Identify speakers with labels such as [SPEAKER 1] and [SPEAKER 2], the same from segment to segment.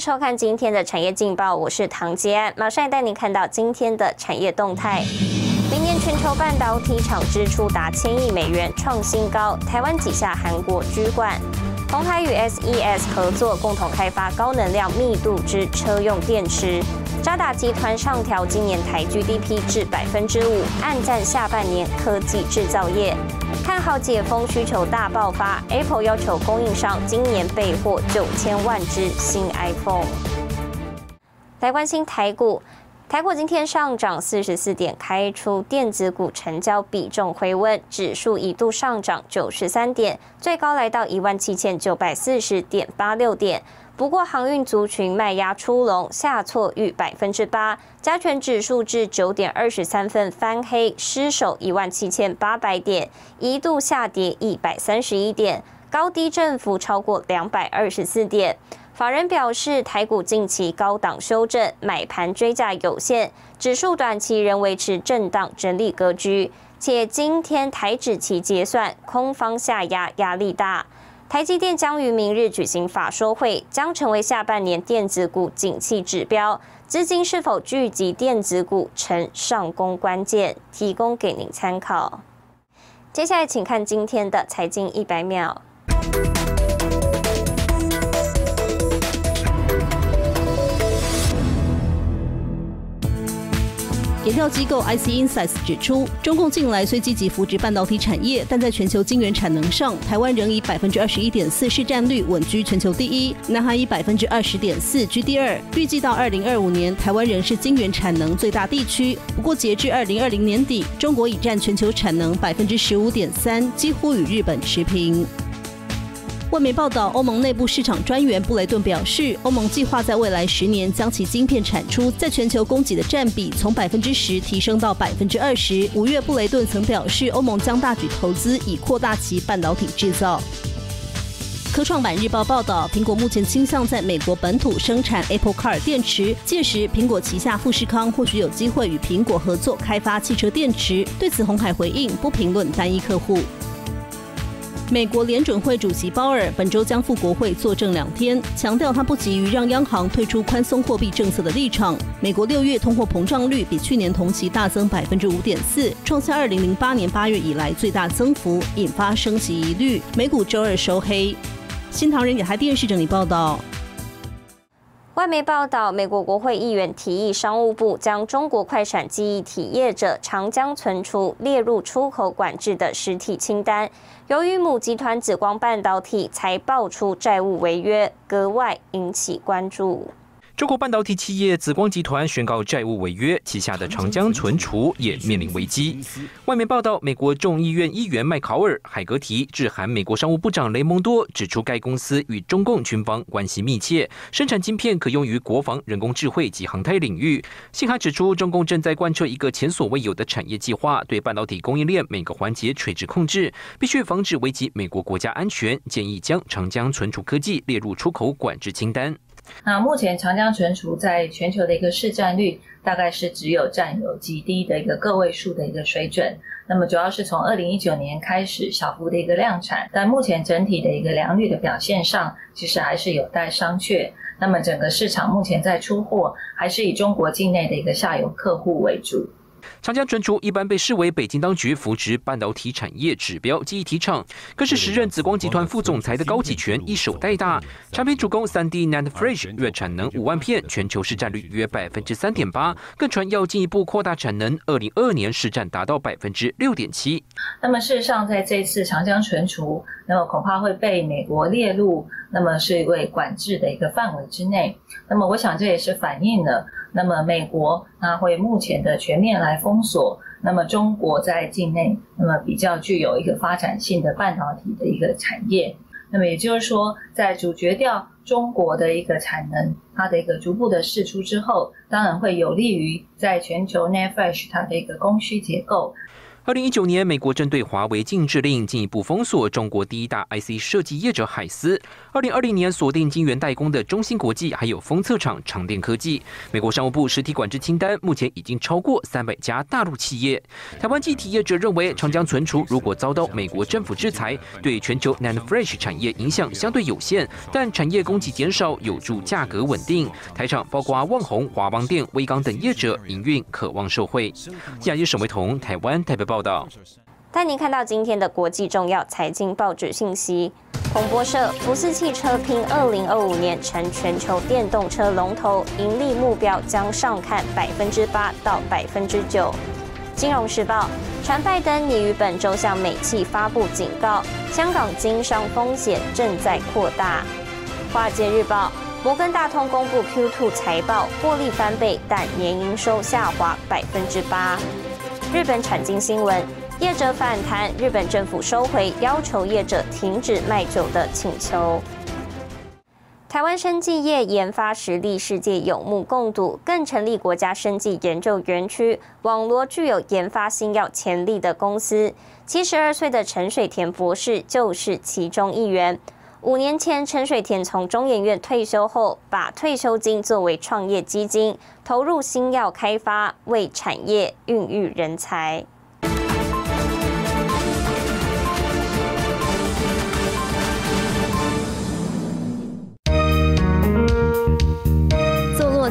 [SPEAKER 1] 收看今天的产业劲报，我是唐杰安，马上带您看到今天的产业动态。明年全球半导体厂支出达千亿美元，创新高。台湾挤下韩国居冠。鸿海与 SES 合作，共同开发高能量密度之车用电池。渣打集团上调今年台 GDP 至百分之五，暗战下半年科技制造业。看好解封需求大爆发，Apple 要求供应商今年备货九千万只新 iPhone。来关心台股。台股今天上涨四十四点，开出电子股成交比重回温，指数一度上涨九十三点，最高来到一万七千九百四十点八六点。不过航运族群卖压出笼，下挫逾百分之八，加权指数至九点二十三分翻黑，失守一万七千八百点，一度下跌一百三十一点，高低振幅超过两百二十四点。法人表示，台股近期高档修正，买盘追价有限，指数短期仍维持震荡整理格局。且今天台指期结算，空方下压压力大。台积电将于明日举行法说会，将成为下半年电子股景气指标。资金是否聚集电子股，成上攻关键，提供给您参考。接下来，请看今天的财经一百秒。
[SPEAKER 2] 研调机构 IC Insights 指出，中共近来虽积极扶植半导体产业，但在全球晶圆产能上，台湾仍以百分之二十一点四市占率稳居全球第一，南韩以百分之二十点四居第二。预计到二零二五年，台湾仍是晶圆产能最大地区。不过，截至二零二零年底，中国已占全球产能百分之十五点三，几乎与日本持平。外媒报道，欧盟内部市场专员布雷顿表示，欧盟计划在未来十年将其晶片产出在全球供给的占比从百分之十提升到百分之二十。五月，布雷顿曾表示，欧盟将大举投资以扩大其半导体制造。科创板日报报道，苹果目前倾向在美国本土生产 Apple Car 电池，届时苹果旗下富士康或许有机会与苹果合作开发汽车电池。对此，红海回应不评论单一客户。美国联准会主席鲍尔本周将赴国会作证两天，强调他不急于让央行退出宽松货币政策的立场。美国六月通货膨胀率比去年同期大增百分之五点四，创下二零零八年八月以来最大增幅，引发升级疑虑。美股周二收黑。新唐人亚太电视整理报道。
[SPEAKER 1] 外媒报道，美国国会议员提议商务部将中国快闪记忆体业者长江存储列入出口管制的实体清单。由于母集团紫光半导体才爆出债务违约，格外引起关注。
[SPEAKER 3] 中国半导体企业紫光集团宣告债务违约，旗下的长江存储也面临危机。外媒报道，美国众议院议员麦考尔·海格提致函美国商务部长雷蒙多，指出该公司与中共军方关系密切，生产晶片可用于国防、人工智慧及航太领域。信函指出，中共正在贯彻一个前所未有的产业计划，对半导体供应链每个环节垂直控制，必须防止危及美国国家安全。建议将长江存储科技列入出口管制清单。
[SPEAKER 4] 那目前长江存储在全球的一个市占率大概是只有占有极低的一个个位数的一个水准。那么主要是从二零一九年开始小幅的一个量产，但目前整体的一个良率的表现上，其实还是有待商榷。那么整个市场目前在出货还是以中国境内的一个下游客户为主。
[SPEAKER 3] 长江存储一般被视为北京当局扶植半导体产业指标记忆体厂，更是时任紫光集团副总裁的高启全一手带大。产品主攻三 D NAND Flash，月产能五万片，全球市占率约百分之三点八，更传要进一步扩大产能，二零二二年市占达到百分之六点七。
[SPEAKER 4] 那么事实上，在这次长江存储，那么恐怕会被美国列入，那么是一位管制的一个范围之内。那么我想这也是反映了。那么美国它会目前的全面来封锁，那么中国在境内那么比较具有一个发展性的半导体的一个产业，那么也就是说，在阻绝掉中国的一个产能，它的一个逐步的释出之后，当然会有利于在全球 n e t f r e s h 它的一个供需结构。
[SPEAKER 3] 二零一九年，美国针对华为禁制令进一步封锁中国第一大 IC 设计业者海思。二零二零年锁定晶圆代工的中芯国际，还有封测厂长电科技。美国商务部实体管制清单目前已经超过三百家大陆企业。台湾机体业者认为，长江存储如果遭到美国政府制裁，对全球 NAND Flash 产业影响相对有限，但产业供给减少有助价格稳定。台厂包括旺宏、华邦电、威刚等业者营运渴望受惠。亚一沈维彤，台湾台北报。道，
[SPEAKER 1] 带您看到今天的国际重要财经报纸信息。彭博社：福斯汽车拼二零二五年成全球电动车龙头，盈利目标将上看百分之八到百分之九。金融时报：传拜登拟于本周向美企发布警告，香港经商风险正在扩大。华尔街日报：摩根大通公布 Q2 财报，获利翻倍，但年营收下滑百分之八。日本产经新闻，业者反弹，日本政府收回要求业者停止卖酒的请求。台湾生技业研发实力世界有目共睹，更成立国家生技研究园区，网罗具有研发新药潜力的公司。七十二岁的陈水田博士就是其中一员。五年前，陈水田从中研院退休后，把退休金作为创业基金，投入新药开发，为产业孕育人才。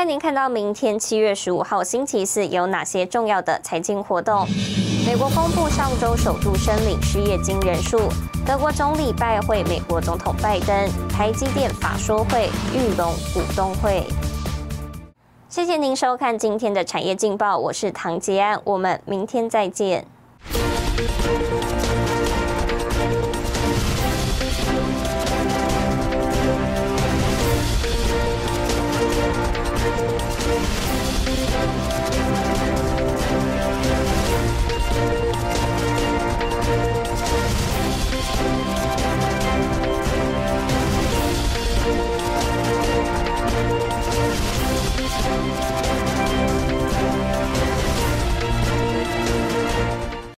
[SPEAKER 1] 带您看到明天七月十五号星期四有哪些重要的财经活动。美国公布上周首度申领失业金人数。德国总理拜会美国总统拜登。台积电法说会，玉龙股东会。谢谢您收看今天的产业劲报，我是唐杰安，我们明天再见。